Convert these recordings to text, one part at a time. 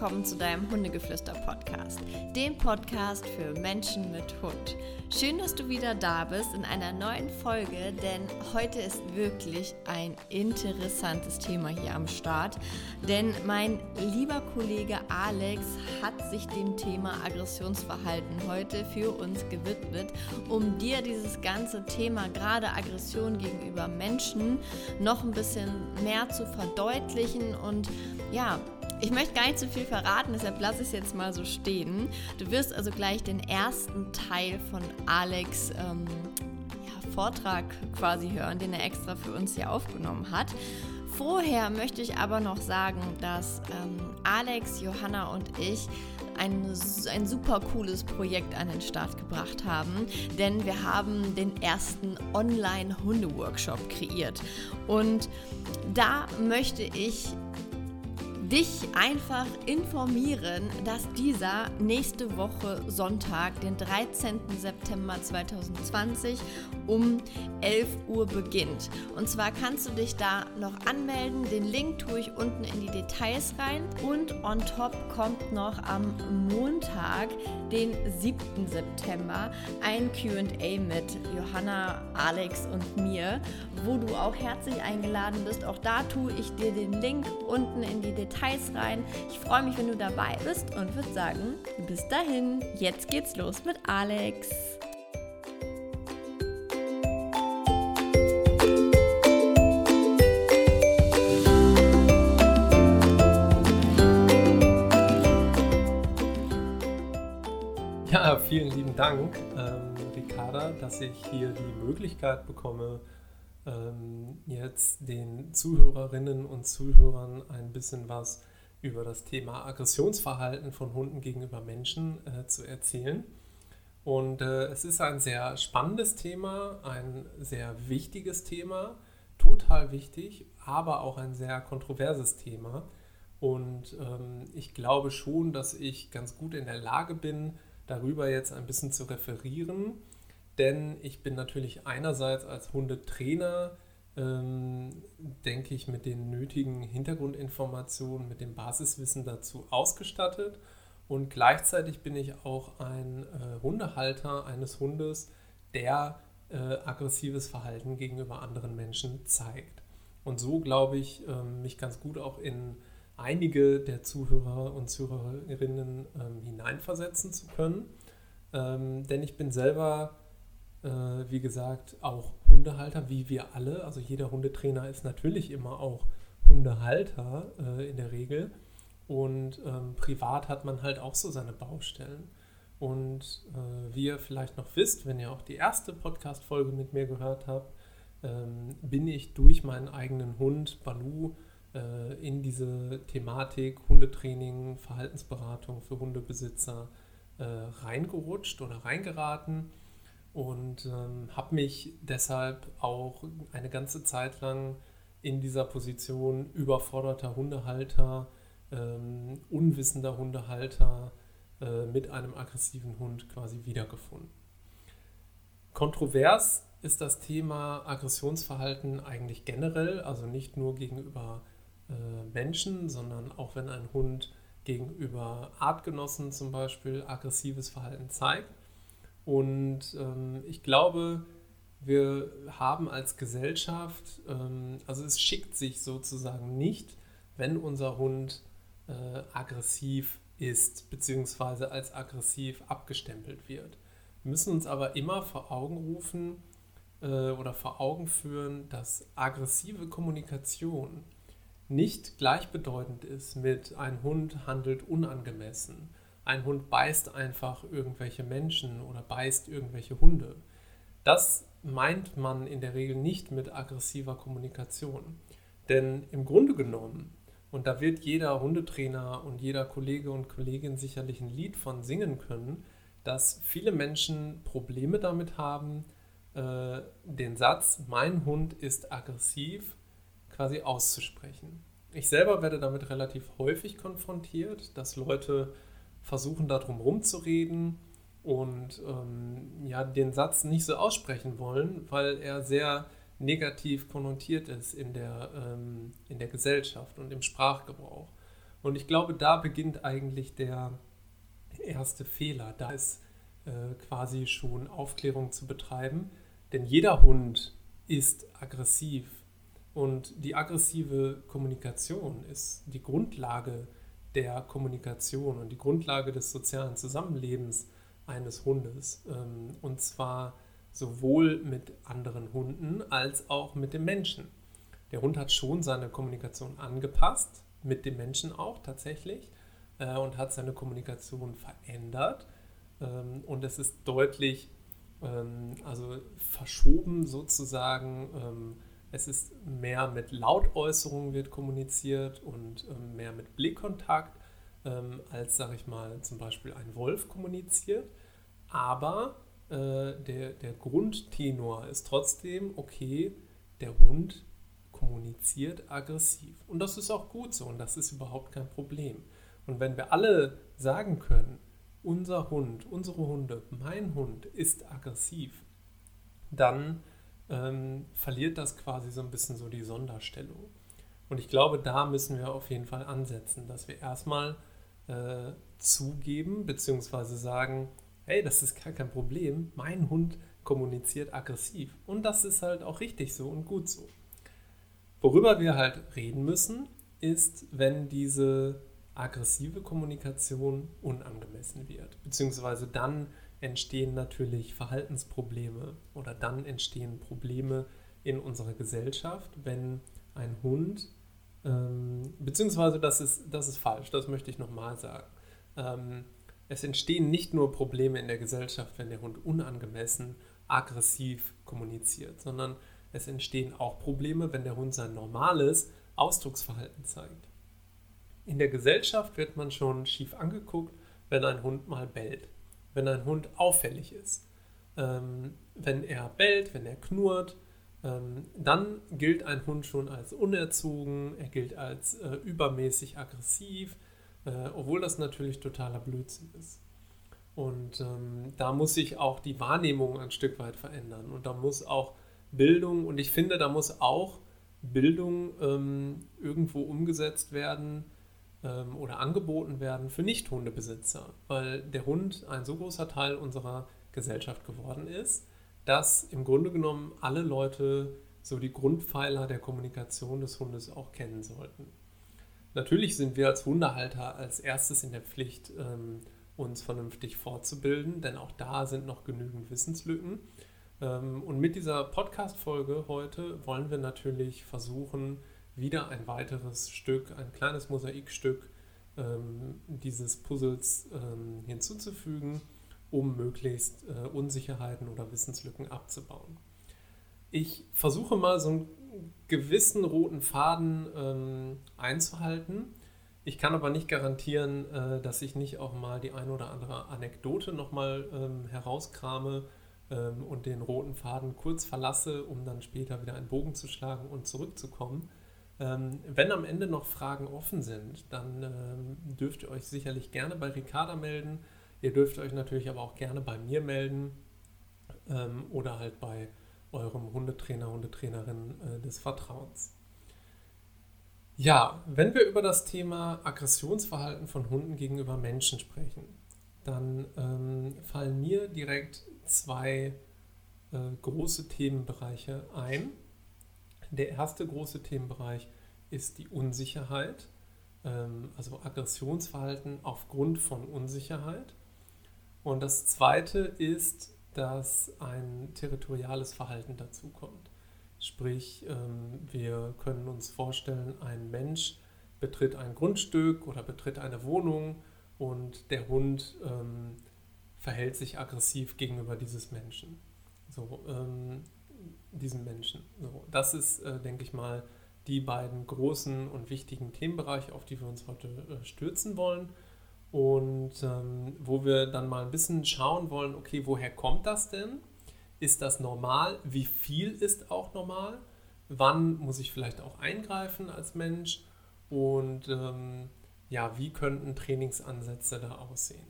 willkommen zu deinem Hundegeflüster-Podcast, dem Podcast für Menschen mit Hund. Schön, dass du wieder da bist in einer neuen Folge, denn heute ist wirklich ein interessantes Thema hier am Start. Denn mein lieber Kollege Alex hat sich dem Thema Aggressionsverhalten heute für uns gewidmet, um dir dieses ganze Thema, gerade Aggression gegenüber Menschen, noch ein bisschen mehr zu verdeutlichen und ja, ich möchte gar nicht zu viel verraten, deshalb lasse ich es jetzt mal so stehen. Du wirst also gleich den ersten Teil von Alex ähm, ja, Vortrag quasi hören, den er extra für uns hier aufgenommen hat. Vorher möchte ich aber noch sagen, dass ähm, Alex, Johanna und ich ein, ein super cooles Projekt an den Start gebracht haben, denn wir haben den ersten Online-Hunde-Workshop kreiert. Und da möchte ich dich einfach informieren, dass dieser nächste Woche Sonntag, den 13. September 2020 um 11 Uhr beginnt. Und zwar kannst du dich da noch anmelden. Den Link tue ich unten in die Details rein. Und on top kommt noch am Montag, den 7. September, ein QA mit Johanna, Alex und mir, wo du auch herzlich eingeladen bist. Auch da tue ich dir den Link unten in die Details Details rein. Ich freue mich, wenn du dabei bist und würde sagen, bis dahin, jetzt geht's los mit Alex. Ja, vielen lieben Dank, ähm, Ricarda, dass ich hier die Möglichkeit bekomme, ähm, jetzt den Zuhörerinnen und Zuhörern ein bisschen was über das Thema Aggressionsverhalten von Hunden gegenüber Menschen äh, zu erzählen. Und äh, es ist ein sehr spannendes Thema, ein sehr wichtiges Thema, total wichtig, aber auch ein sehr kontroverses Thema. Und ähm, ich glaube schon, dass ich ganz gut in der Lage bin, darüber jetzt ein bisschen zu referieren denn ich bin natürlich einerseits als Hundetrainer, ähm, denke ich, mit den nötigen Hintergrundinformationen, mit dem Basiswissen dazu ausgestattet und gleichzeitig bin ich auch ein äh, Hundehalter eines Hundes, der äh, aggressives Verhalten gegenüber anderen Menschen zeigt. Und so glaube ich, ähm, mich ganz gut auch in einige der Zuhörer und Zuhörerinnen ähm, hineinversetzen zu können. Ähm, denn ich bin selber äh, wie gesagt, auch Hundehalter, wie wir alle. Also jeder Hundetrainer ist natürlich immer auch Hundehalter äh, in der Regel. Und ähm, privat hat man halt auch so seine Baustellen. Und äh, wie ihr vielleicht noch wisst, wenn ihr auch die erste Podcast-Folge mit mir gehört habt, ähm, bin ich durch meinen eigenen Hund Balu äh, in diese Thematik Hundetraining, Verhaltensberatung für Hundebesitzer äh, reingerutscht oder reingeraten und ähm, habe mich deshalb auch eine ganze Zeit lang in dieser Position überforderter Hundehalter, ähm, unwissender Hundehalter äh, mit einem aggressiven Hund quasi wiedergefunden. Kontrovers ist das Thema Aggressionsverhalten eigentlich generell, also nicht nur gegenüber äh, Menschen, sondern auch wenn ein Hund gegenüber Artgenossen zum Beispiel aggressives Verhalten zeigt. Und ähm, ich glaube, wir haben als Gesellschaft, ähm, also es schickt sich sozusagen nicht, wenn unser Hund äh, aggressiv ist, beziehungsweise als aggressiv abgestempelt wird. Wir müssen uns aber immer vor Augen rufen äh, oder vor Augen führen, dass aggressive Kommunikation nicht gleichbedeutend ist mit ein Hund handelt unangemessen ein Hund beißt einfach irgendwelche Menschen oder beißt irgendwelche Hunde. Das meint man in der Regel nicht mit aggressiver Kommunikation. Denn im Grunde genommen, und da wird jeder Hundetrainer und jeder Kollege und Kollegin sicherlich ein Lied von singen können, dass viele Menschen Probleme damit haben, äh, den Satz, mein Hund ist aggressiv, quasi auszusprechen. Ich selber werde damit relativ häufig konfrontiert, dass Leute versuchen darum rumzureden und ähm, ja, den Satz nicht so aussprechen wollen, weil er sehr negativ konnotiert ist in der, ähm, in der Gesellschaft und im Sprachgebrauch. Und ich glaube, da beginnt eigentlich der erste Fehler. Da ist äh, quasi schon Aufklärung zu betreiben. Denn jeder Hund ist aggressiv. Und die aggressive Kommunikation ist die Grundlage der Kommunikation und die Grundlage des sozialen Zusammenlebens eines Hundes. Ähm, und zwar sowohl mit anderen Hunden als auch mit dem Menschen. Der Hund hat schon seine Kommunikation angepasst, mit dem Menschen auch tatsächlich, äh, und hat seine Kommunikation verändert. Ähm, und es ist deutlich, ähm, also verschoben sozusagen. Es ist mehr mit Lautäußerungen wird kommuniziert und mehr mit Blickkontakt, als, sage ich mal, zum Beispiel ein Wolf kommuniziert. Aber äh, der, der Grundtenor ist trotzdem, okay, der Hund kommuniziert aggressiv. Und das ist auch gut so und das ist überhaupt kein Problem. Und wenn wir alle sagen können, unser Hund, unsere Hunde, mein Hund ist aggressiv, dann ähm, verliert das quasi so ein bisschen so die Sonderstellung. Und ich glaube, da müssen wir auf jeden Fall ansetzen, dass wir erstmal äh, zugeben bzw. sagen, hey, das ist gar kein Problem, mein Hund kommuniziert aggressiv. Und das ist halt auch richtig so und gut so. Worüber wir halt reden müssen, ist, wenn diese aggressive Kommunikation unangemessen wird. Beziehungsweise dann entstehen natürlich Verhaltensprobleme oder dann entstehen Probleme in unserer Gesellschaft, wenn ein Hund, ähm, beziehungsweise das ist, das ist falsch, das möchte ich nochmal sagen. Ähm, es entstehen nicht nur Probleme in der Gesellschaft, wenn der Hund unangemessen aggressiv kommuniziert, sondern es entstehen auch Probleme, wenn der Hund sein normales Ausdrucksverhalten zeigt. In der Gesellschaft wird man schon schief angeguckt, wenn ein Hund mal bellt, wenn ein Hund auffällig ist. Ähm, wenn er bellt, wenn er knurrt, ähm, dann gilt ein Hund schon als unerzogen, er gilt als äh, übermäßig aggressiv, äh, obwohl das natürlich totaler Blödsinn ist. Und ähm, da muss sich auch die Wahrnehmung ein Stück weit verändern. Und da muss auch Bildung, und ich finde, da muss auch Bildung ähm, irgendwo umgesetzt werden ähm, oder angeboten werden für Nicht-Hundebesitzer, weil der Hund ein so großer Teil unserer Gesellschaft geworden ist, dass im Grunde genommen alle Leute so die Grundpfeiler der Kommunikation des Hundes auch kennen sollten. Natürlich sind wir als Hundehalter als erstes in der Pflicht, ähm, uns vernünftig fortzubilden, denn auch da sind noch genügend Wissenslücken. Ähm, und mit dieser Podcast-Folge heute wollen wir natürlich versuchen, wieder ein weiteres Stück, ein kleines Mosaikstück ähm, dieses Puzzles ähm, hinzuzufügen, um möglichst äh, Unsicherheiten oder Wissenslücken abzubauen. Ich versuche mal so ein gewissen roten Faden ähm, einzuhalten. Ich kann aber nicht garantieren, äh, dass ich nicht auch mal die ein oder andere Anekdote nochmal ähm, herauskrame ähm, und den roten Faden kurz verlasse, um dann später wieder einen Bogen zu schlagen und zurückzukommen. Ähm, wenn am Ende noch Fragen offen sind, dann ähm, dürft ihr euch sicherlich gerne bei Ricarda melden. Ihr dürft euch natürlich aber auch gerne bei mir melden ähm, oder halt bei eurem Hundetrainer, Hundetrainerin äh, des Vertrauens. Ja, wenn wir über das Thema Aggressionsverhalten von Hunden gegenüber Menschen sprechen, dann ähm, fallen mir direkt zwei äh, große Themenbereiche ein. Der erste große Themenbereich ist die Unsicherheit, ähm, also Aggressionsverhalten aufgrund von Unsicherheit. Und das zweite ist dass ein territoriales Verhalten dazukommt. Sprich, ähm, wir können uns vorstellen, ein Mensch betritt ein Grundstück oder betritt eine Wohnung und der Hund ähm, verhält sich aggressiv gegenüber dieses Menschen. So, diesem Menschen. So, das ist, äh, denke ich mal, die beiden großen und wichtigen Themenbereiche, auf die wir uns heute äh, stürzen wollen und ähm, wo wir dann mal ein bisschen schauen wollen, okay, woher kommt das denn? Ist das normal? Wie viel ist auch normal? Wann muss ich vielleicht auch eingreifen als Mensch? Und ähm, ja, wie könnten Trainingsansätze da aussehen?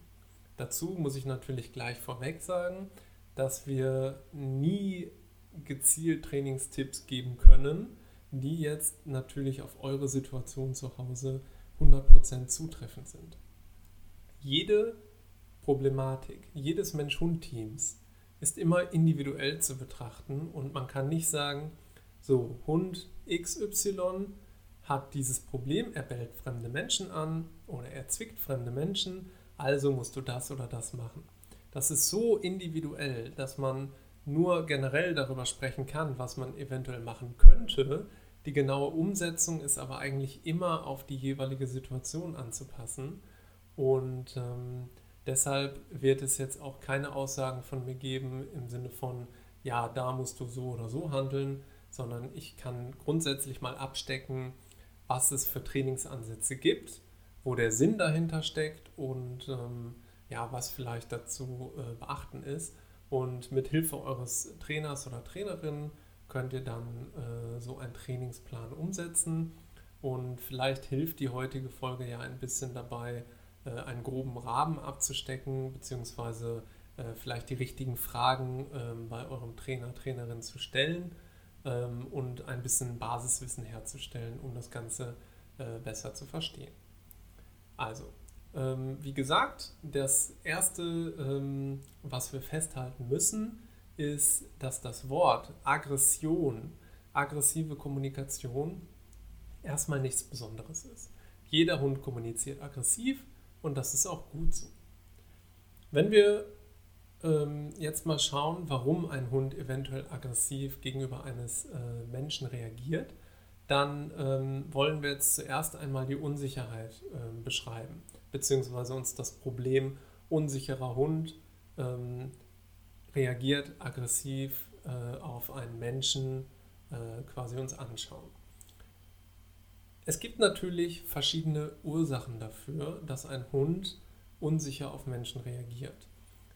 Dazu muss ich natürlich gleich vorweg sagen, dass wir nie gezielt Trainingstipps geben können, die jetzt natürlich auf eure Situation zu Hause 100% zutreffend sind. Jede Problematik, jedes Mensch-Hund-Teams ist immer individuell zu betrachten und man kann nicht sagen, so Hund XY hat dieses Problem, er bellt fremde Menschen an oder er zwickt fremde Menschen, also musst du das oder das machen. Das ist so individuell, dass man nur generell darüber sprechen kann, was man eventuell machen könnte. Die genaue Umsetzung ist aber eigentlich immer auf die jeweilige Situation anzupassen. Und ähm, deshalb wird es jetzt auch keine Aussagen von mir geben im Sinne von, ja, da musst du so oder so handeln, sondern ich kann grundsätzlich mal abstecken, was es für Trainingsansätze gibt, wo der Sinn dahinter steckt und ähm, ja, was vielleicht dazu äh, beachten ist. Und mit Hilfe eures Trainers oder Trainerin könnt ihr dann äh, so einen Trainingsplan umsetzen. Und vielleicht hilft die heutige Folge ja ein bisschen dabei, äh, einen groben Rahmen abzustecken, beziehungsweise äh, vielleicht die richtigen Fragen ähm, bei eurem Trainer, Trainerin zu stellen ähm, und ein bisschen Basiswissen herzustellen, um das Ganze äh, besser zu verstehen. Also, ähm, wie gesagt, das Erste, ähm, was wir festhalten müssen, ist, dass das Wort Aggression, aggressive Kommunikation erstmal nichts Besonderes ist. Jeder Hund kommuniziert aggressiv und das ist auch gut so. Wenn wir ähm, jetzt mal schauen, warum ein Hund eventuell aggressiv gegenüber eines äh, Menschen reagiert, dann ähm, wollen wir jetzt zuerst einmal die Unsicherheit äh, beschreiben beziehungsweise uns das Problem unsicherer Hund ähm, reagiert aggressiv äh, auf einen Menschen äh, quasi uns anschauen. Es gibt natürlich verschiedene Ursachen dafür, dass ein Hund unsicher auf Menschen reagiert.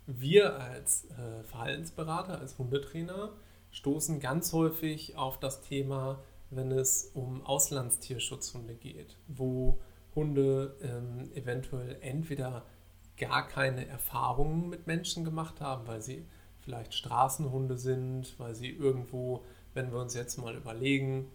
Wir als äh, Verhaltensberater, als Hundetrainer stoßen ganz häufig auf das Thema, wenn es um Auslandstierschutzhunde geht, wo Hunde ähm, eventuell entweder gar keine Erfahrungen mit Menschen gemacht haben, weil sie vielleicht Straßenhunde sind, weil sie irgendwo, wenn wir uns jetzt mal überlegen,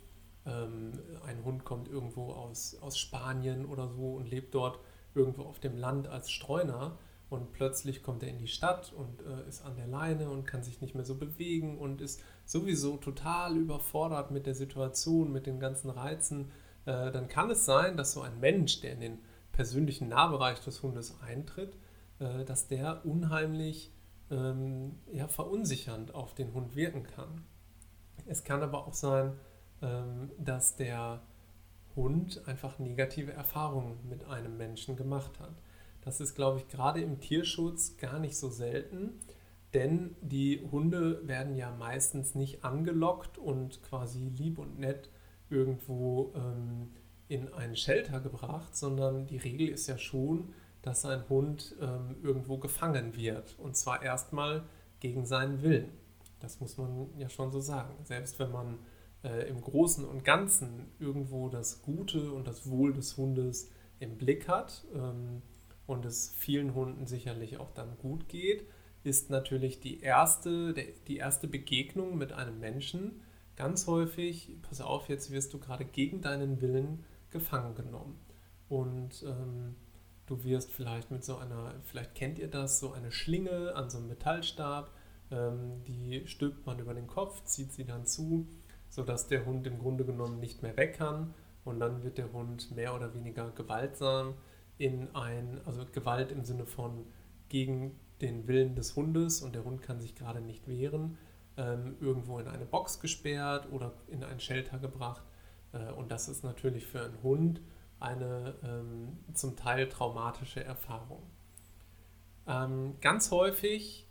ähm, ein Hund kommt irgendwo aus, aus Spanien oder so und lebt dort irgendwo auf dem Land als Streuner und plötzlich kommt er in die Stadt und äh, ist an der Leine und kann sich nicht mehr so bewegen und ist sowieso total überfordert mit der Situation, mit den ganzen Reizen äh, dann kann es sein, dass so ein Mensch, der in den persönlichen Nahbereich des Hundes eintritt, äh, dass der unheimlich ähm, ja, verunsichernd auf den Hund wirken kann. Es kann aber auch sein, ähm, dass der Hund einfach negative Erfahrungen mit einem Menschen gemacht hat. Das ist, glaube ich, gerade im Tierschutz gar nicht so selten, denn die Hunde werden ja meistens nicht angelockt und quasi lieb und nett irgendwo ähm, in ein Shelter gebracht, sondern die Regel ist ja schon, dass ein Hund ähm, irgendwo gefangen wird. Und zwar erstmal gegen seinen Willen. Das muss man ja schon so sagen. Selbst wenn man äh, im Großen und Ganzen irgendwo das Gute und das Wohl des Hundes im Blick hat ähm, und es vielen Hunden sicherlich auch dann gut geht, ist natürlich die erste, die erste Begegnung mit einem Menschen ganz häufig, pass auf, jetzt wirst du gerade gegen deinen Willen gefangen genommen. Und ähm, du wirst vielleicht mit so einer, vielleicht kennt ihr das, so eine Schlinge an so einem Metallstab, ähm, die stülpt man über den Kopf, zieht sie dann zu, sodass der Hund im Grunde genommen nicht mehr weg kann. Und dann wird der Hund mehr oder weniger gewaltsam in ein, also Gewalt im Sinne von gegen den Willen des Hundes und der Hund kann sich gerade nicht wehren, ähm, irgendwo in eine Box gesperrt oder in ein Shelter gebracht. Äh, und das ist natürlich für einen Hund eine ähm, zum Teil traumatische Erfahrung. Ähm, ganz häufig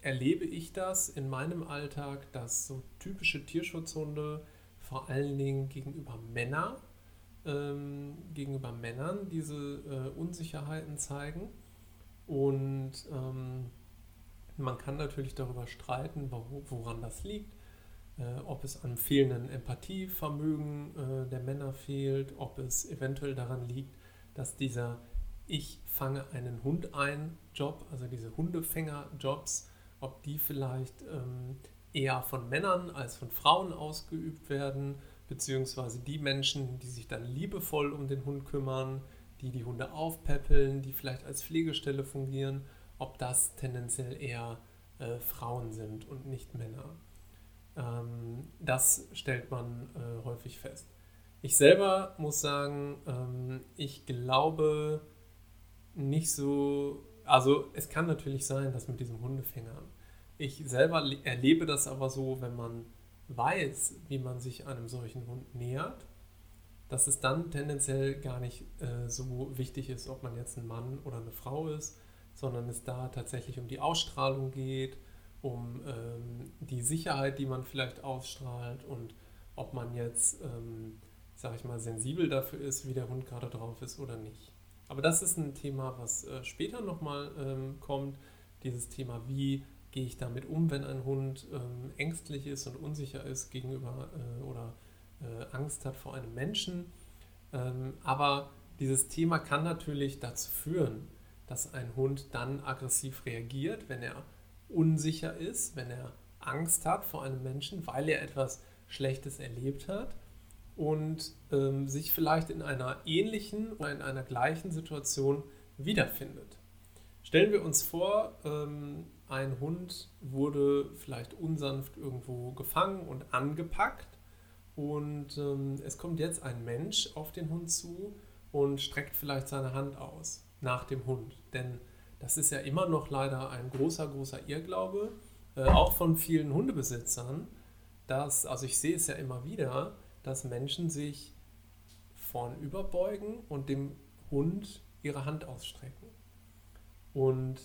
erlebe ich das in meinem Alltag, dass so typische Tierschutzhunde vor allen Dingen gegenüber Männern, ähm, gegenüber Männern diese äh, Unsicherheiten zeigen. Und ähm, man kann natürlich darüber streiten, woran das liegt, äh, ob es an fehlenden Empathievermögen äh, der Männer fehlt, ob es eventuell daran liegt, dass dieser Ich fange einen Hund ein Job, also diese Hundefänger-Jobs, ob die vielleicht ähm, eher von Männern als von Frauen ausgeübt werden, beziehungsweise die Menschen, die sich dann liebevoll um den Hund kümmern, die die Hunde aufpäppeln, die vielleicht als Pflegestelle fungieren, ob das tendenziell eher äh, Frauen sind und nicht Männer. Ähm, das stellt man äh, häufig fest. Ich selber muss sagen, ähm, ich glaube nicht so, also es kann natürlich sein, dass mit diesem Hundefänger. Ich selber erlebe das aber so, wenn man weiß, wie man sich einem solchen Hund nähert, dass es dann tendenziell gar nicht äh, so wichtig ist, ob man jetzt ein Mann oder eine Frau ist, sondern es da tatsächlich um die Ausstrahlung geht, um ähm, die Sicherheit, die man vielleicht ausstrahlt und ob man jetzt, ähm, sage ich mal, sensibel dafür ist, wie der Hund gerade drauf ist oder nicht. Aber das ist ein Thema, was äh, später nochmal ähm, kommt. Dieses Thema, wie gehe ich damit um, wenn ein Hund ähm, ängstlich ist und unsicher ist gegenüber äh, oder äh, Angst hat vor einem Menschen. Ähm, aber dieses Thema kann natürlich dazu führen, dass ein Hund dann aggressiv reagiert, wenn er unsicher ist, wenn er Angst hat vor einem Menschen, weil er etwas Schlechtes erlebt hat und ähm, sich vielleicht in einer ähnlichen oder in einer gleichen Situation wiederfindet. Stellen wir uns vor, ähm, ein Hund wurde vielleicht unsanft irgendwo gefangen und angepackt und ähm, es kommt jetzt ein Mensch auf den Hund zu und streckt vielleicht seine Hand aus nach dem Hund. Denn das ist ja immer noch leider ein großer, großer Irrglaube, äh, auch von vielen Hundebesitzern, dass, also ich sehe es ja immer wieder, dass Menschen sich vorn überbeugen und dem Hund ihre Hand ausstrecken. Und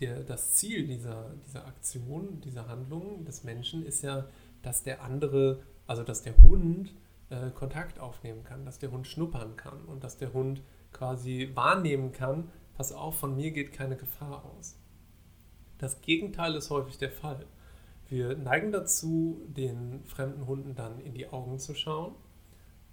der, das Ziel dieser, dieser Aktion, dieser Handlung des Menschen ist ja, dass der andere, also dass der Hund äh, Kontakt aufnehmen kann, dass der Hund schnuppern kann und dass der Hund quasi wahrnehmen kann, pass auf, von mir geht keine Gefahr aus. Das Gegenteil ist häufig der Fall. Wir neigen dazu, den fremden Hunden dann in die Augen zu schauen,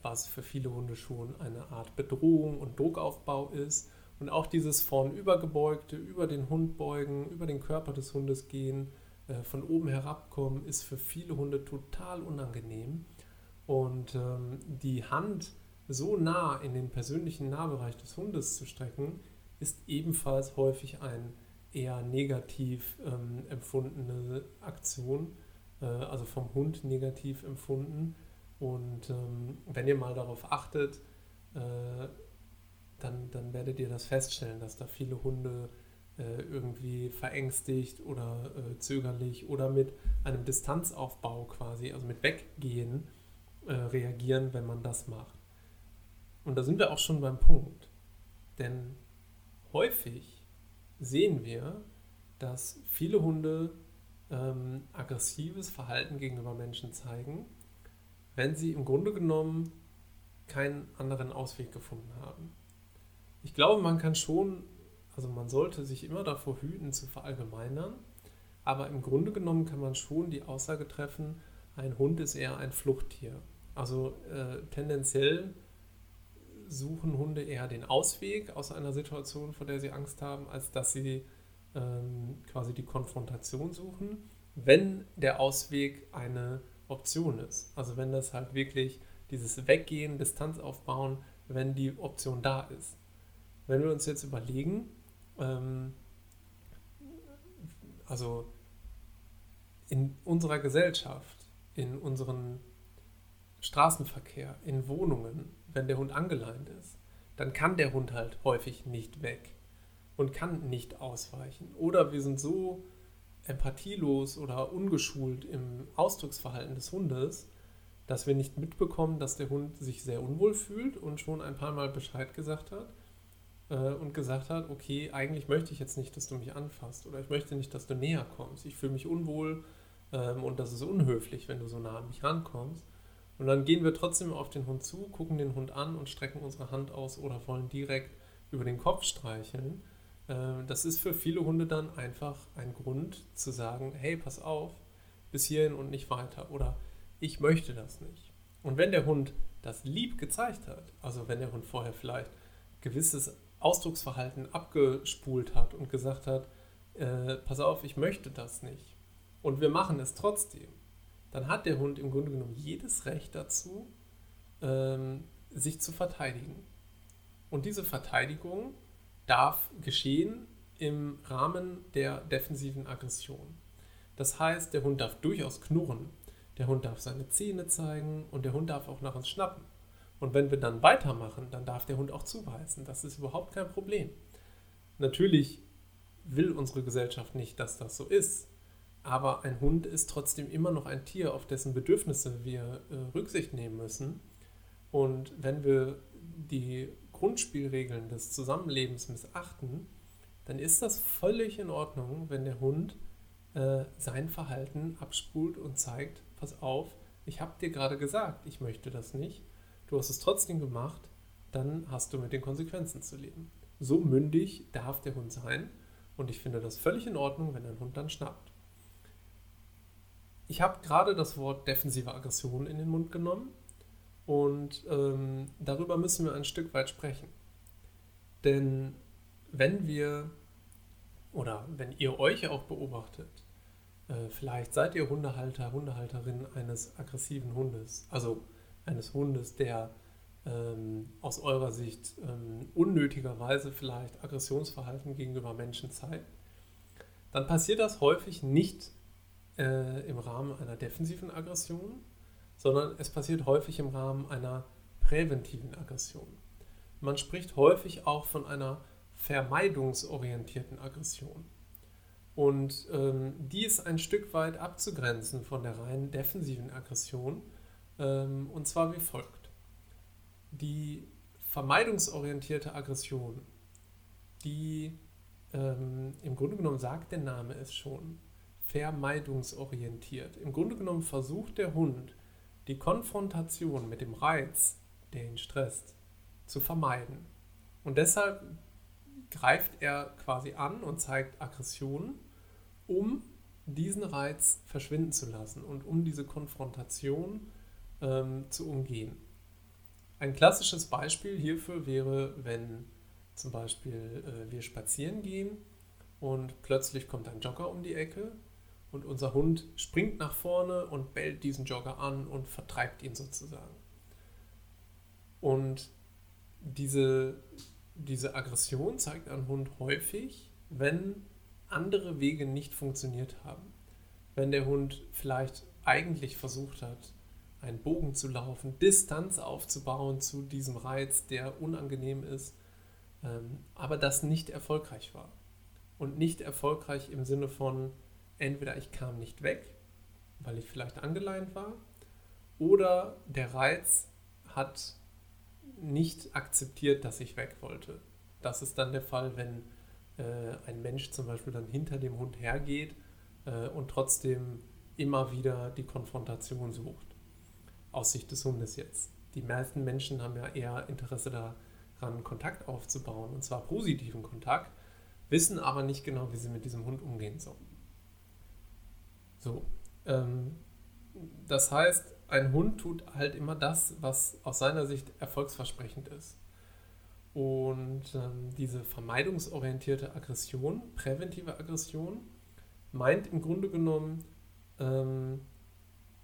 was für viele Hunde schon eine Art Bedrohung und Druckaufbau ist. Und auch dieses vornübergebeugte, über den Hund beugen, über den Körper des Hundes gehen, äh, von oben herabkommen, ist für viele Hunde total unangenehm. Und ähm, die Hand so nah in den persönlichen Nahbereich des Hundes zu strecken, ist ebenfalls häufig ein eher negativ ähm, empfundene Aktion, äh, also vom Hund negativ empfunden. Und ähm, wenn ihr mal darauf achtet, äh, dann, dann werdet ihr das feststellen, dass da viele Hunde äh, irgendwie verängstigt oder äh, zögerlich oder mit einem Distanzaufbau quasi, also mit Weggehen, äh, reagieren, wenn man das macht. Und da sind wir auch schon beim Punkt. Denn häufig sehen wir, dass viele Hunde ähm, aggressives Verhalten gegenüber Menschen zeigen, wenn sie im Grunde genommen keinen anderen Ausweg gefunden haben. Ich glaube, man kann schon, also man sollte sich immer davor hüten zu verallgemeinern, aber im Grunde genommen kann man schon die Aussage treffen, ein Hund ist eher ein Fluchttier. Also äh, tendenziell suchen Hunde eher den Ausweg aus einer Situation, vor der sie Angst haben, als dass sie ähm, quasi die Konfrontation suchen, wenn der Ausweg eine Option ist. Also wenn das halt wirklich dieses Weggehen, Distanz aufbauen, wenn die Option da ist. Wenn wir uns jetzt überlegen, ähm, also in unserer Gesellschaft, in unserem Straßenverkehr, in Wohnungen, wenn der Hund angeleint ist, dann kann der Hund halt häufig nicht weg und kann nicht ausweichen. Oder wir sind so empathielos oder ungeschult im Ausdrucksverhalten des Hundes, dass wir nicht mitbekommen, dass der Hund sich sehr unwohl fühlt und schon ein paar Mal Bescheid gesagt hat äh, und gesagt hat, okay, eigentlich möchte ich jetzt nicht, dass du mich anfasst oder ich möchte nicht, dass du näher kommst. Ich fühle mich unwohl ähm, und das ist unhöflich, wenn du so nah an mich rankommst. Und dann gehen wir trotzdem auf den Hund zu, gucken den Hund an und strecken unsere Hand aus oder wollen direkt über den Kopf streicheln. Äh, das ist für viele Hunde dann einfach ein Grund zu sagen, hey, pass auf, bis hierhin und nicht weiter. Oder ich möchte das nicht. Und wenn der Hund das lieb gezeigt hat, also wenn der Hund vorher vielleicht gewisses Ausdrucksverhalten abgespult hat und gesagt hat, äh, pass auf, ich möchte das nicht. Und wir machen es trotzdem, dann hat der Hund im Grunde genommen jedes Recht dazu, ähm, sich zu verteidigen. Und diese Verteidigung darf geschehen im Rahmen der defensiven Aggression. Das heißt, der Hund darf durchaus knurren, der Hund darf seine Zähne zeigen und der Hund darf auch nach uns schnappen. Und wenn wir dann weitermachen, dann darf der Hund auch zubeißen. Das ist überhaupt kein Problem. Natürlich will unsere Gesellschaft nicht, dass das so ist. Aber ein Hund ist trotzdem immer noch ein Tier, auf dessen Bedürfnisse wir äh, Rücksicht nehmen müssen. Und wenn wir die Grundspielregeln des Zusammenlebens missachten, dann ist das völlig in Ordnung, wenn der Hund äh, sein Verhalten abspult und zeigt, pass auf, ich habe dir gerade gesagt, ich möchte das nicht, du hast es trotzdem gemacht, dann hast du mit den Konsequenzen zu leben. So mündig darf der Hund sein und ich finde das völlig in Ordnung, wenn ein Hund dann schnappt. Ich habe gerade das Wort defensive Aggression in den Mund genommen und ähm, darüber müssen wir ein Stück weit sprechen. Denn wenn wir oder wenn ihr euch auch beobachtet, äh, vielleicht seid ihr Hundehalter, Hundehalterin eines aggressiven Hundes, also eines Hundes, der ähm, aus eurer Sicht ähm, unnötigerweise vielleicht Aggressionsverhalten gegenüber Menschen zeigt, dann passiert das häufig nicht äh, im Rahmen einer defensiven Aggression, sondern es passiert häufig im Rahmen einer präventiven Aggression. Man spricht häufig auch von einer vermeidungsorientierten Aggression. Und ähm, die ist ein Stück weit abzugrenzen von der rein defensiven Aggression. Ähm, und zwar wie folgt. Die vermeidungsorientierte Aggression, die ähm, im Grunde genommen sagt der Name es schon, vermeidungsorientiert. Im Grunde genommen versucht der Hund, die Konfrontation mit dem Reiz, der ihn stresst, zu vermeiden. Und deshalb greift er quasi an und zeigt Aggression, um diesen Reiz verschwinden zu lassen und um diese Konfrontation ähm, zu umgehen. Ein klassisches Beispiel hierfür wäre, wenn zum Beispiel äh, wir spazieren gehen und plötzlich kommt ein Jogger um die Ecke und unser Hund springt nach vorne und bellt diesen Jogger an und vertreibt ihn sozusagen. Und diese diese Aggression zeigt ein Hund häufig, wenn andere Wege nicht funktioniert haben. Wenn der Hund vielleicht eigentlich versucht hat, einen Bogen zu laufen, Distanz aufzubauen zu diesem Reiz, der unangenehm ist, ähm, aber das nicht erfolgreich war. Und nicht erfolgreich im Sinne von, entweder ich kam nicht weg, weil ich vielleicht angeleint war, oder der Reiz hat nicht akzeptiert, dass ich weg wollte. Das ist dann der Fall, wenn äh, ein Mensch zum Beispiel dann hinter dem Hund hergeht äh, und trotzdem immer wieder die Konfrontation sucht. Aus Sicht des Hundes jetzt. Die meisten Menschen haben ja eher Interesse daran, Kontakt aufzubauen, und zwar positiven Kontakt, wissen aber nicht genau, wie sie mit diesem Hund umgehen sollen. So, ähm, das heißt, ein Hund tut halt immer das, was aus seiner Sicht erfolgsversprechend ist. Und ähm, diese vermeidungsorientierte Aggression, präventive Aggression, meint im Grunde genommen, ähm,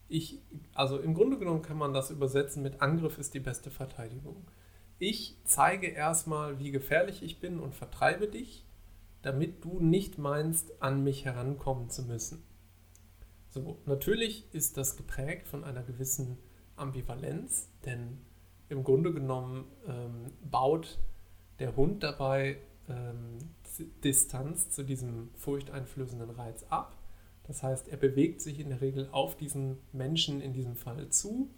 ich, also im Grunde genommen kann man das übersetzen mit Angriff ist die beste Verteidigung. Ich zeige erstmal, wie gefährlich ich bin und vertreibe dich, damit du nicht meinst, an mich herankommen zu müssen. So, natürlich ist das geprägt von einer gewissen Ambivalenz, denn im Grunde genommen ähm, baut der Hund dabei ähm, Distanz zu diesem furchteinflößenden Reiz ab. Das heißt, er bewegt sich in der Regel auf diesen Menschen in diesem Fall zu,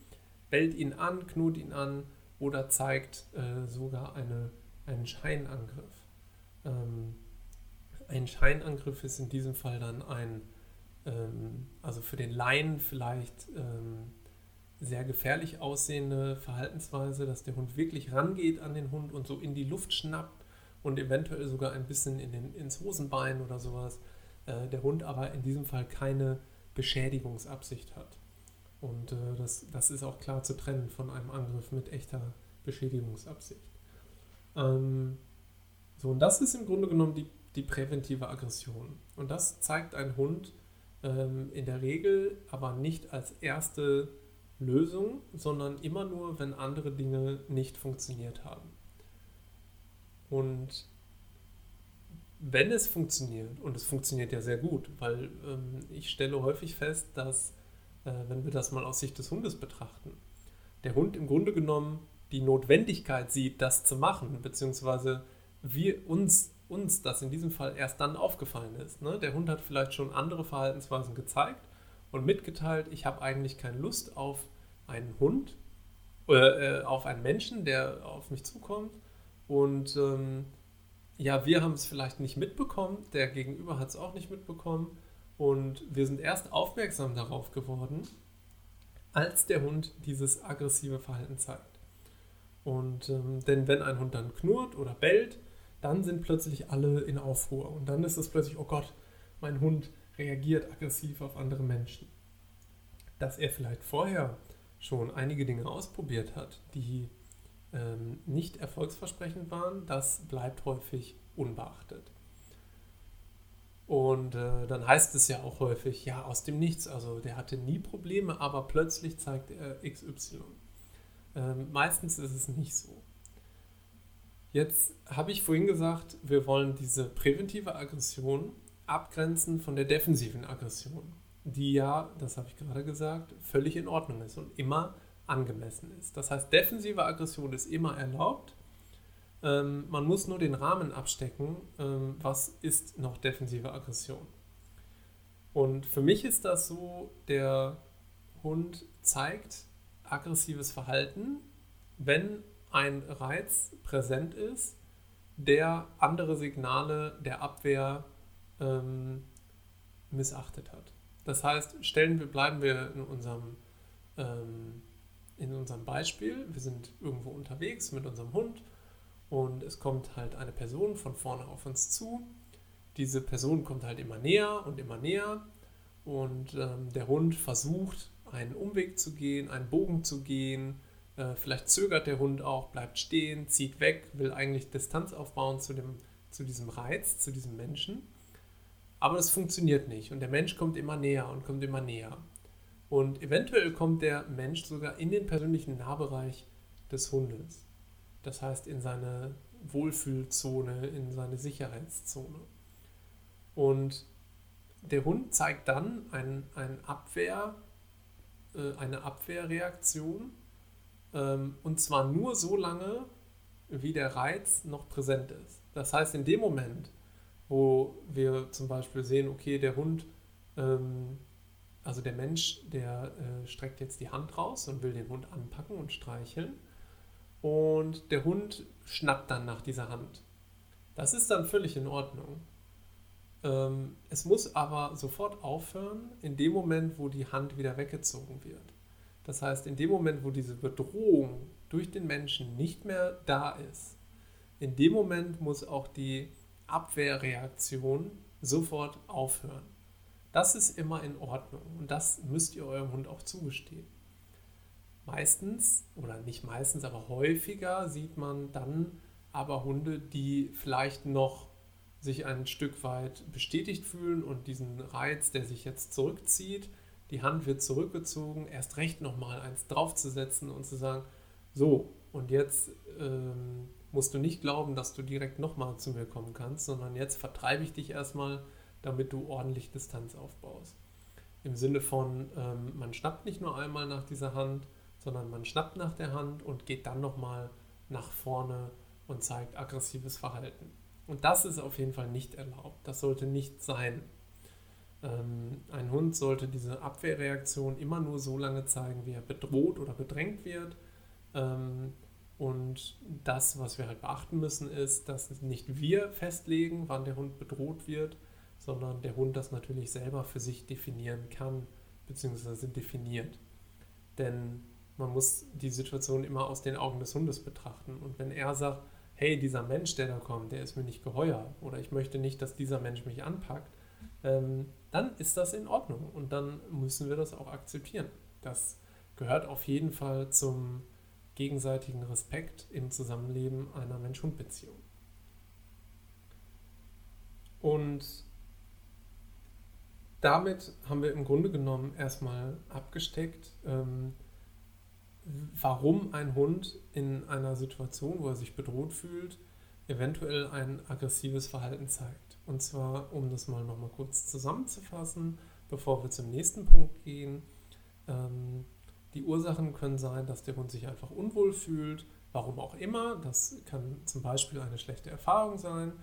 bellt ihn an, knurrt ihn an oder zeigt äh, sogar eine, einen Scheinangriff. Ähm, ein Scheinangriff ist in diesem Fall dann ein ähm, also für den Laien vielleicht ähm, sehr gefährlich aussehende Verhaltensweise, dass der Hund wirklich rangeht an den Hund und so in die Luft schnappt und eventuell sogar ein bisschen in den, ins Hosenbein oder sowas. Äh, der Hund aber in diesem Fall keine Beschädigungsabsicht hat. Und äh, das, das ist auch klar zu trennen von einem Angriff mit echter Beschädigungsabsicht. Ähm, so, und das ist im Grunde genommen die, die präventive Aggression. Und das zeigt ein Hund, Ähm, in der Regel aber nicht als erste Lösung, sondern immer nur, wenn andere Dinge nicht funktioniert haben. Und wenn es funktioniert, und es funktioniert ja sehr gut, weil ähm, ich stelle häufig fest, dass, äh, wenn wir das mal aus Sicht des Hundes betrachten, der Hund im Grunde genommen die Notwendigkeit sieht, das zu machen, beziehungsweise wir uns, uns das in diesem Fall erst dann aufgefallen ist. Ne? Der Hund hat vielleicht schon andere Verhaltensweisen gezeigt und mitgeteilt, ich habe eigentlich keine Lust auf einen Hund, äh, auf einen Menschen, der auf mich zukommt. Und ähm, ja, wir haben es vielleicht nicht mitbekommen, der Gegenüber hat es auch nicht mitbekommen. Und wir sind erst aufmerksam darauf geworden, als der Hund dieses aggressive Verhalten zeigt. Und ähm, denn wenn ein Hund dann knurrt oder bellt, dann sind plötzlich alle in Aufruhr. Und dann ist es plötzlich, oh Gott, mein Hund reagiert aggressiv auf andere Menschen. Dass er vielleicht vorher schon einige Dinge ausprobiert hat, die ähm, nicht erfolgsversprechend waren, das bleibt häufig unbeachtet. Und äh, dann heißt es ja auch häufig, ja, aus dem Nichts, also der hatte nie Probleme, aber plötzlich zeigt er XY. Ähm, meistens ist es nicht so. Jetzt habe ich vorhin gesagt, wir wollen diese präventive Aggression abgrenzen von der defensiven Aggression, die ja, das habe ich gerade gesagt, völlig in Ordnung ist und immer angemessen ist. Das heißt, defensive Aggression ist immer erlaubt. Ähm, man muss nur den Rahmen abstecken, ähm, was ist noch defensive Aggression. Und für mich ist das so, der Hund zeigt aggressives Verhalten, wenn ein Reiz präsent ist, der andere Signale der Abwehr ähm, missachtet hat. Das heißt, stellen wir, bleiben wir in unserem, ähm, in unserem Beispiel. Wir sind irgendwo unterwegs mit unserem Hund und es kommt halt eine Person von vorne auf uns zu. Diese Person kommt halt immer näher und immer näher und ähm, der Hund versucht, einen Umweg zu gehen, einen Bogen zu gehen, äh, vielleicht zögert der Hund auch, bleibt stehen, zieht weg, will eigentlich Distanz aufbauen zu, dem, zu diesem Reiz, zu diesem Menschen. Aber das funktioniert nicht und der Mensch kommt immer näher und kommt immer näher. Und eventuell kommt der Mensch sogar in den persönlichen Nahbereich des Hundes. Das heißt in seine Wohlfühlzone, in seine Sicherheitszone. Und der Hund zeigt dann ein, ein Abwehr, äh, eine Abwehrreaktion und zwar nur so lange, wie der Reiz noch präsent ist. Das heißt, in dem Moment, wo wir zum Beispiel sehen, okay, der Hund, ähm, also der Mensch, der äh, streckt jetzt die Hand raus und will den Hund anpacken und streicheln. Und der Hund schnappt dann nach dieser Hand. Das ist dann völlig in Ordnung. Ähm, es muss aber sofort aufhören, in dem Moment, wo die Hand wieder weggezogen wird. Das heißt, in dem Moment, wo diese Bedrohung durch den Menschen nicht mehr da ist, in dem Moment muss auch die Abwehrreaktion sofort aufhören. Das ist immer in Ordnung und das müsst ihr eurem Hund auch zugestehen. Meistens, oder nicht meistens, aber häufiger sieht man dann aber Hunde, die vielleicht noch sich ein Stück weit bestätigt fühlen und diesen Reiz, der sich jetzt zurückzieht, die Hand wird zurückgezogen, erst recht nochmal eins draufzusetzen und zu sagen, so, und jetzt ähm, musst du nicht glauben, dass du direkt nochmal zu mir kommen kannst, sondern jetzt vertreibe ich dich erstmal, damit du ordentlich Distanz aufbaust. Im Sinne von, ähm, man schnappt nicht nur einmal nach dieser Hand, sondern man schnappt nach der Hand und geht dann nochmal nach vorne und zeigt aggressives Verhalten. Und das ist auf jeden Fall nicht erlaubt. Das sollte nicht sein. Ähm, ein Hund sollte diese Abwehrreaktion immer nur so lange zeigen, wie er bedroht oder bedrängt wird. Ähm, und das, was wir halt beachten müssen, ist, dass nicht wir festlegen, wann der Hund bedroht wird, sondern der Hund das natürlich selber für sich definieren kann, beziehungsweise definiert. Denn man muss die Situation immer aus den Augen des Hundes betrachten. Und wenn er sagt, hey, dieser Mensch, der da kommt, der ist mir nicht geheuer oder ich möchte nicht, dass dieser Mensch mich anpackt, ähm, dann ist das in Ordnung und dann müssen wir das auch akzeptieren. Das gehört auf jeden Fall zum gegenseitigen Respekt im Zusammenleben einer Mensch-Hund-Beziehung. Und damit haben wir im Grunde genommen erstmal abgesteckt, ähm, warum ein Hund in einer Situation, wo er sich bedroht fühlt, eventuell ein aggressives Verhalten zeigt. Und zwar, um das mal nochmal kurz zusammenzufassen, bevor wir zum nächsten Punkt gehen. Ähm, die Ursachen können sein, dass der Hund sich einfach unwohl fühlt, warum auch immer. Das kann zum Beispiel eine schlechte Erfahrung sein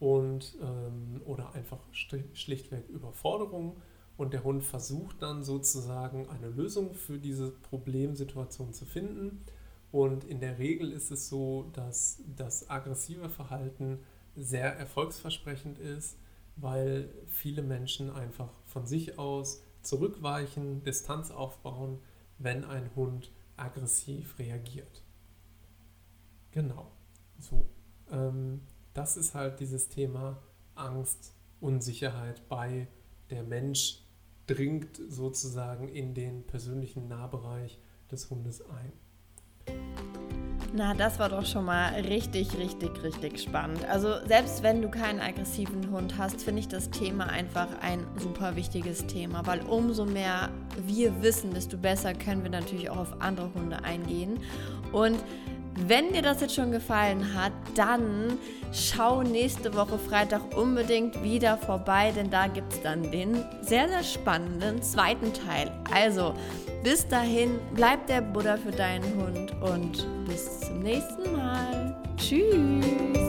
und, ähm, oder einfach schlichtweg Überforderung. Und der Hund versucht dann sozusagen eine Lösung für diese Problemsituation zu finden. Und in der Regel ist es so, dass das aggressive Verhalten sehr erfolgsversprechend ist, weil viele Menschen einfach von sich aus zurückweichen, Distanz aufbauen, wenn ein Hund aggressiv reagiert. Genau. So. Ähm, das ist halt dieses Thema Angst, Unsicherheit bei der Mensch dringt sozusagen in den persönlichen Nahbereich des Hundes ein. Na, das war doch schon mal richtig, richtig, richtig spannend. Also selbst wenn du keinen aggressiven Hund hast, finde ich das Thema einfach ein super wichtiges Thema, weil umso mehr wir wissen, desto besser können wir natürlich auch auf andere Hunde eingehen. Und wenn dir das jetzt schon gefallen hat, dann schau nächste Woche Freitag unbedingt wieder vorbei, denn da gibt es dann den sehr, sehr spannenden zweiten Teil. Also, bis dahin, bleib der Buddha für deinen Hund und bis zum nächsten Mal. Tschüss.